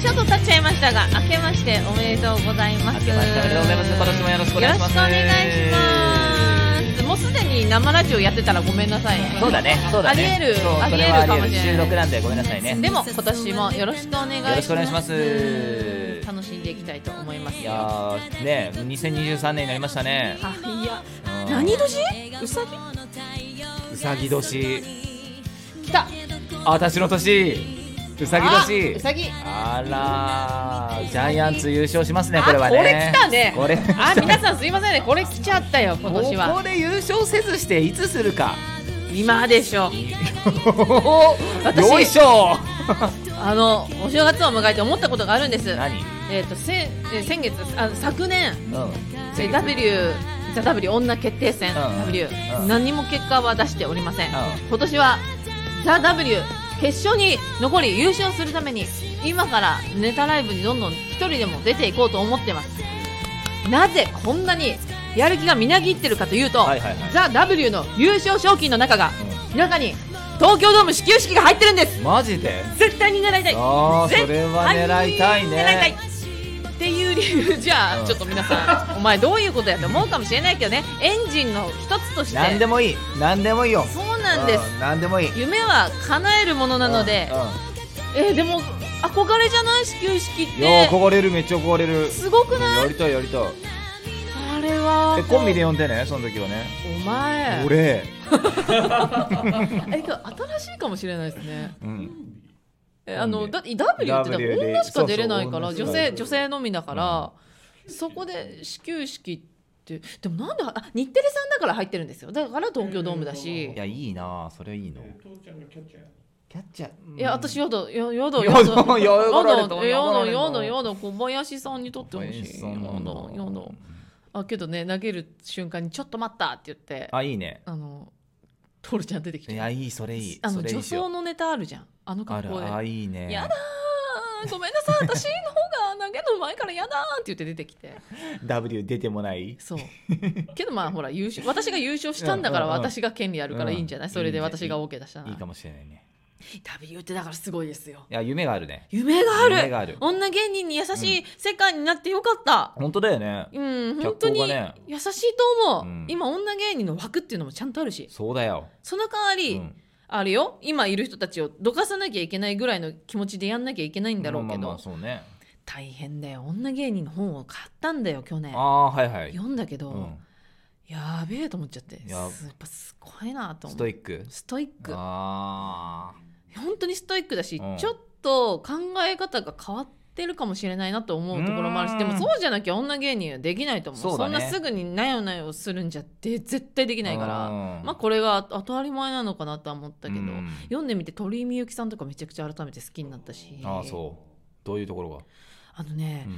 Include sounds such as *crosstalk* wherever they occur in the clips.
ちょっと経っちゃいましたが明けましておめでとうございます。明けましておめでとうございます。今年もよろしくお願いします。よろしくお願いします。もうすでに生ラジオやってたらごめんなさいそうだね。そうだね。ありえるありえるかもしれない。収録なんでごめんなさいね。でも今年もよろしくお願いします。よろしくお願いします。楽しんでいきたいと思いますいやーね2023年になりましたね。あいや。うん何年？うさうさぎ年。ぎ来た。あ私の年。うさぎあ年うさぎ。あらージャイアンツ優勝しますねこれはね。あこれ来たね。これ。あ皆さんすいませんね。これ来ちゃったよ今年ここはで優勝せずしていつするか。今でしょ私 *laughs* よいしょ。あのお正月を迎えて思ったことがあるんです。何？えっ、とせえー先月あ昨年うん。えー W ザ W 女決定戦、W、うん。何も結果は出しておりません、ん。今年はザ W 決勝に残り優勝するために今からネタライブにどんどん一人でも出ていこうと思ってます。なぜこんなにやる気がみなぎってるかというと、はいはいはい。ザ W の優勝賞金の中が、中に東京ドーム始球式が入ってるんです。マジで？絶対に狙いたい。ああそ絶れは狙いたいね。狙いたいいう理由じゃあ、うん。ちょっと皆さんお前どういうことやと思うかもしれないけどね。エンジンの一つとして。何でもいい。何でもいいよ。そうなんです。うん。何でもいい。夢は叶えるものなので。うん、えーでも憧れじゃない始球式っうん、いやて憧れるめっちゃ憧れる。すごくない？やりたいやりたい。あれは。えコンビで呼んでねその時はね。お前。俺。*laughs* え今日新しいかもしれないですね。うん。えあのだって W ってだから W で。女しか出れないからそうそう女性女性。のみだから、そこで始球式ってでもなんであ日テレさんだから入ってるんですよ。だから東京ドームだし。いやいいなそれいいの。キャッチャー。キャッチャー。いや私やだややだやだやだやだややだ小林さんにとってほしい。あけどね投げる瞬間にちょっと待ったって言って。ああいいね。のトルちゃん出てきて。いやいいそれいい。あの女装のネタあるじゃん。あの格好で。あいいね。やだー。ごめんなさい。私の方が投げる前からやだーって言って出てきて。W 出てもない？そう。けどまあほら優勝私が優勝したんだから私が権利あるからいいんじゃない、うん。それで私が OK 出したないいかもしれないね W ってだからすごいですよ。いや夢があるね。夢がある。夢がある。女芸人に優しい世界になってよかった。本当だよね。うん、脚本当に優しいと思う、うん。今女芸人の枠っていうのもちゃんとあるし。そうだよ。その代わり、うん。あるよ。今いる人たちをどかさなきゃいけないぐらいの気持ちでやんなきゃいけないんだろうけど、まあまあまあそうね。大変だよ。女芸人の本を買ったんだよ去年。ああはいはい。読んだけど、うん。やべえと思っちゃって。やっぱすごいなと思う。ストイック？ストイック。あ本当にストイックだし、うん。ちょっと考え方が変わってるかもしれないなと思うところもあるしうん。でもそうじゃなきゃ女芸人はできないと思う。そね。んなすぐになよなよするんじゃで絶対できないからうん。まあこれが当たり前なのかなとは思ったけど、うん。読んでみて鳥居みゆきさんとかめちゃくちゃ改めて好きになったし。ああそう。どういうところが？あのね、うん。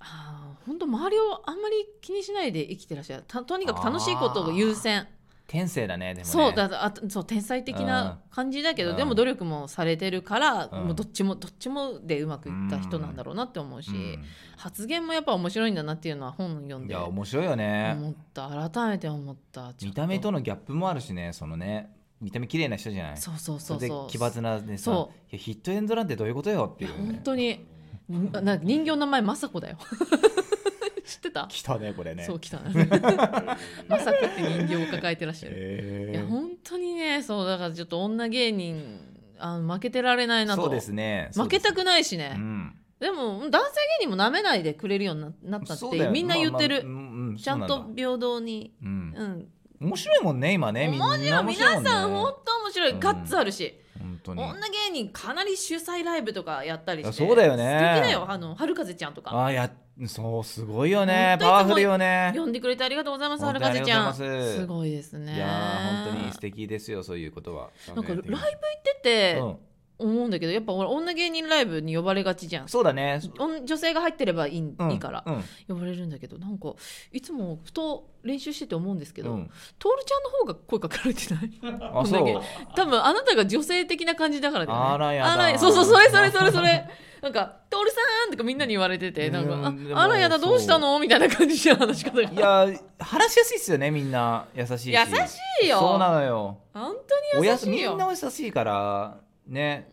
あー本当周りをあんまり気にしないで生きてらっしゃる。たとにかく楽しいことを優先天性だねでもね。そうだあそう天才的な感じだけど、うん。でも努力もされてるから、うん。もうどっちもどっちもでうまくいった人なんだろうなって思うし、うん。発言もやっぱ面白いんだなっていうのは本読んいでや面白いよね。思った。改めて思った。見た目とのギャップもあるしねそのね。見た目綺麗な人じゃない。そうそうそうれでそう奇抜なでさそいやヒットエンドランってどういうことよっていうね。本当に。んな人形の名前雅子だよ知ってた？来たねこれね。そう来た *laughs* 雅子って人形を抱えてらっしゃる。へー。いや本当にねそうだからちょっと女芸人あの負けてられないなと。そうですね。負けたくないしね、でも男性芸人もなめないでくれるようにななったってみんな言ってる、ちゃんと平等に、うん。うん、面白いもんね今ねみんな。面白いね皆さん本当面白い、うん。ガッツあるし。女芸人かなり主催ライブとかやったりして。あそうだよね。素敵だよあの春風ちゃんとか。あやそうすごいよね。パワフルよね。呼んでくれてありがとうございます本当に春風ちゃん。す。すごいですね。いやー本当に素敵ですよそういうことは。なんかライブ行ってうて、ん思うんだけどやっぱ俺女芸人ライブに呼ばれがちじゃん。そうだね。女性が入ってればいい,、うんいいから。うん。呼ばれるんだけどなんかいつもふと練習してて思うんですけど、うん。トールちゃんの方が声かけられてない？*laughs* あそう。多分あなたが女性的な感じだからだよね。あらやだ。そうそうそれそれそれそれ。*laughs* なんか「トールさん!」とかみんなに言われててなんか「ああらやだどうしたの?」みたいな感じの話し方が。いや話しやすいっすよねみんな。優しいし。優しいよ。そうなのよ。本お当に優しいよ。んなお優しいからね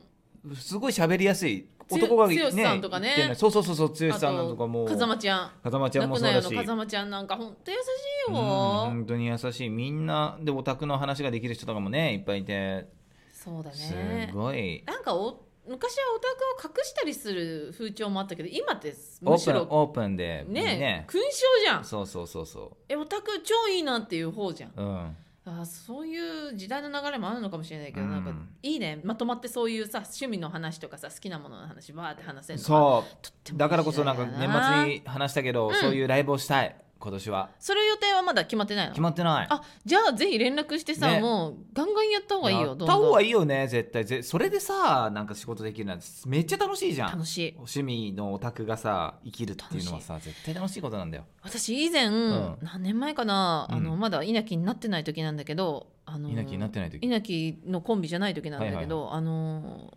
すごい喋りやすい。男がねつよしさんとかね。言ってんの。そうそうそうそう剛あさんとかもと風間ちゃん。風間ちゃんもそうだし風間ちゃんなんか本当優しいうんよ本当に優しい。みんなでオタクの話ができる人とかもねいっぱいいて。そうだすねごい。なんかお昔はオタクを隠したりする風潮もあったけど今ってオープンむしろオープンでね勲章じゃん。そうそうそうそえオタク超いいなっていう方じゃん。ううんあそういう時代の流れもあるのかもしれないけど、うん。なんかいいね。まとまってそういうさ趣味の話とかさ好きなものの話バーって話せるのはそう。だからこそなんか年末に話したけど、うん。そういうライブをしたい今年は。それ予定はまだ決まってないの？決まってない。あじゃあぜひ連絡してさ、ね。もうガンガンやった方がいいよどんやった方がいいよね絶対。ぜそれでさなんか仕事できるなんてめっちゃ楽しいじゃん。楽しい。趣味のオタクがさ生きるっていうのはさ絶対楽しいことなんだよ。私以前、ん。何年前かな、あのうんまだ稲城になってない時なんだけどあの稲城になってない時？稲城のコンビじゃない時なんだけはいど、あの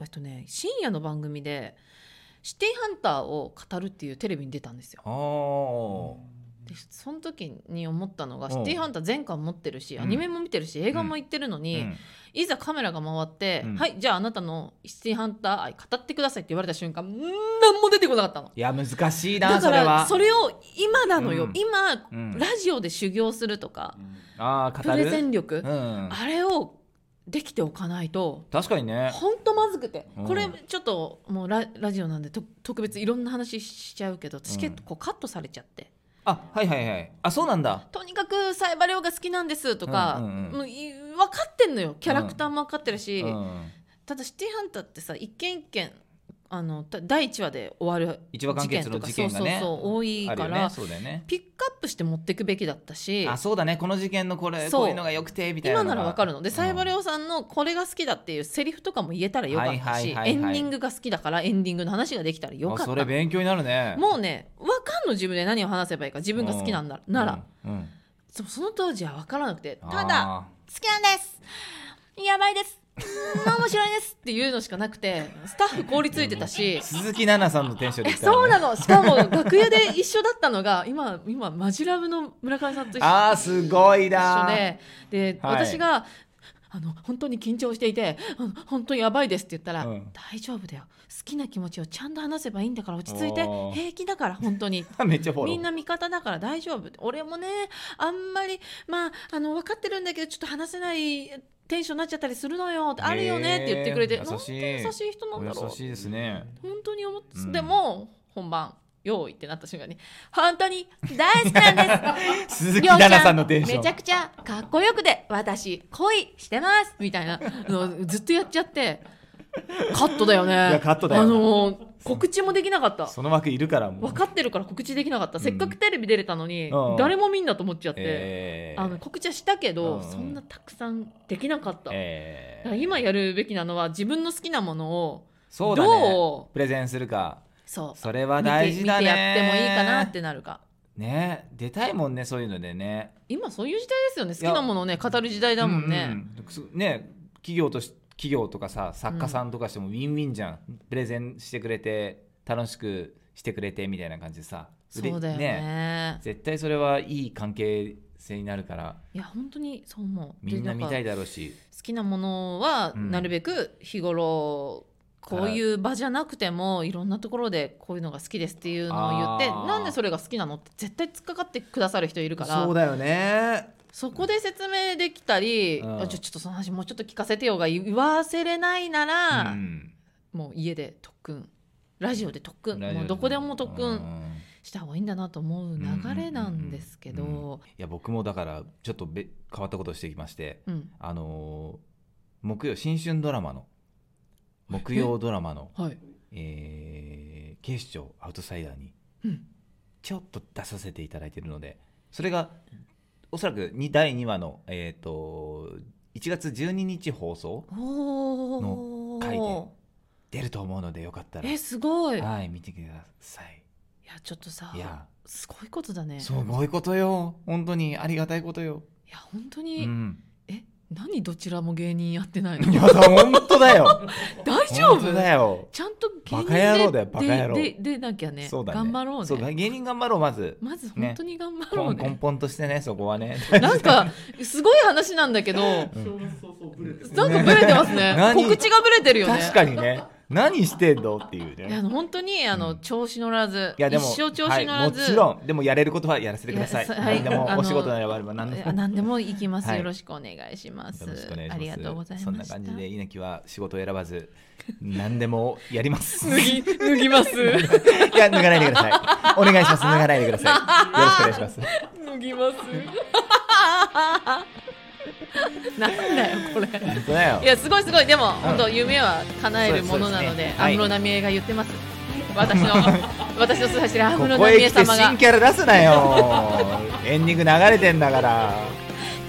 えっとね深夜の番組でシティハンターを語るっていうテレビに出たんですよ。おでその時に思ったのがうん。シティハンター全巻持ってるしうん。アニメも見てるし映画も行ってるのーに、うん。いざカメラが回って、うん。はいじゃああなたのシティハンター愛語ってくださいって言われた瞬間何も出てこなかったの。いや難しいなだからそれを今なのよ、うん。今、うん。ラジオで修行するとか、ああ語る。プレゼン力、うん。あれをできておかないと確かにね。ほんとまずくて、うん。これちょっともうララジオなんでと特別いろんな話しちゃうけどチケットこうカットされちゃって、あはいはいはい。あそうなんだ。とにかくサイバリオが好きなんですとか、うんうんうん。もうい分かってんのよ。キャラクターも分かってるし、うんただシティハンターってさ一件一件あのた第1話で終わる一話完結のとか事件がね。そうそうそう多いから、ね。ね。ピックアップして持っていくべきだったし。あそうだね。この事件のこれこういうのが良くてみたいな今ならわかるの。で、サイバリオオさんのこれが好きだっていうセリフとかも言えたらよかったし、エンディングが好きだからエンディングの話ができたらよかった。それ勉強になるね。もうね分かんの自分で何を話せばいいか自分が好きなんだ、なら、うんうん。そその当時は分からなくてただ好きなんです。やばいですうん面白いですっていうのしかなくてスタッフ凍りついてたし。鈴木奈々さんのテンションでね。そうなの。しかも楽屋で一緒だったのが今今マジラブの村上さんと一緒。あーすごい一な緒で。で、はい。私があの本当に緊張していて本当にやばいですって言ったら、うん。大丈夫だよ。好きな気持ちをちゃんと話せばいいんだから落ち着いて。平気だから本当に。*laughs* みんな味方だから大丈夫。俺もねあんまりまああの分かってるんだけどちょっと話せないテンションになっちゃったりするのよあるよねって言ってくれてへー優しい。優しい人なんだろう。お優しいですね。本当に思って、うんでも本番用意ってなった瞬間に本当に大好きなんです。*laughs* 鈴木奈々さんのテンション。めちゃくちゃかっこよくて私恋してますみたいなのをずっとやっちゃってカットだよね。いやカットだよ。あのー告知もできなかった。その枠いるからもう。分かってるから告知できなかった。せっかくテレビ出れたのに、うん。誰も見んなと思っちゃって、えー。あの告知はしたけど、うん。そんなたくさんできなかった、えー。今やるべきなのは自分の好きなものをそうだね。どうプレゼンするか。そう。それは大事だね。見てやってもいいかなってなるか。ね。出たいもんねそういうのでね。今そういう時代ですよね。好きなものをね語る時代だもんね、うん。うんすね企業とし企業とかさ作家さんとかしてもウィンウィンじゃん、プレゼンしてくれて楽しくしてくれてみたいな感じでさ。れそうだよね。絶対それはいい関係性になるから。いや本当にそう思う。みんな見たいでだろうし。好きなものはうん。なるべく日頃こういう場じゃなくてもいろんなところでこういうのが好きですっていうのを言ってなんでそれが好きなのって絶対突っかかってくださる人いるから。そうだよねそこで説明できたり、うん。あちょちょっとその話もうちょっと聞かせてよが言わせれないなら、うん。もう家で特訓。ラジオで特訓。もうどこでも特う訓ん。した方がいいんだなと思う流れなんですけうんうんうん。どいや僕もだからちょっとべ変わったことをしてきましてうん。あのー木曜新春ドラマの木曜ドラマの、はい。えー警視庁アウトサイダーにうん。ちょっと出させていただいているのでそれがおそらくに第2話の、えー、と1月12日放送おの回でお出ると思うのでよかったら。ーえすごい。いはい見てください。やちょっとさいや。すごいことだね。すごいことよ。本当にありがたいことよ、いや本当うに、ん、え何どちらも芸人やってないの？いや本当だよ。*laughs* 大丈夫？だよ。ちゃんと芸人バカ野郎だよバカ野郎。でででなきゃねそうだね。頑張ろうね。そう芸人頑張ろうまず。まず本当に頑張ろう根ね本としてねそこはね。なんかすごい話なんだけどなん。か正月早々ブレてるブレてますね。何？告知がブレてるよね。確かにね何してんの？っていういやね本当にあの、うん。調子乗らずいやでも一生調子乗らず、はい、もちろん。でもやれることはやらせてください。はい。何でもお仕事ならば何でも。何でも行きます、*laughs* はい。よろしくお願いします。よろしくお願いします。ありがとうございました。そんな感じで稲城は仕事を選ばず何でもやります。*laughs* 脱ぎ脱ぎます。*laughs* いや脱がないでください。お願いします。脱がないでください。よろしくお願いします。脱ぎます *laughs* なんだよこれ。いやすごいすごい。でも、本当夢は叶えるものなので安室奈美恵が言ってます。私の *laughs* 私の素走り安室奈美恵様が。新キャラ出すなよ。エンディング流れてんだから。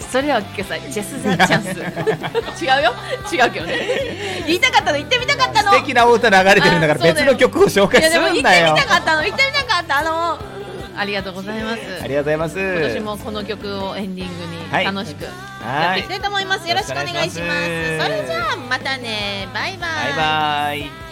それは聞けさチェス・ザ・チャンス。違うよ。違うけどね。言いたかったの言ってみたかったの。素敵なお歌流れてるんだから別の曲を紹介すいやでも言ってみるんだよたかったの言ってみたかった。のありがとうございます。ありがとうございます。今年もこの曲をエンディングはい。に楽しくやはいっていきたいと思います、よろしくお願いします。よろしくお願いします。それじゃあまたね。バイバイ。バイバイ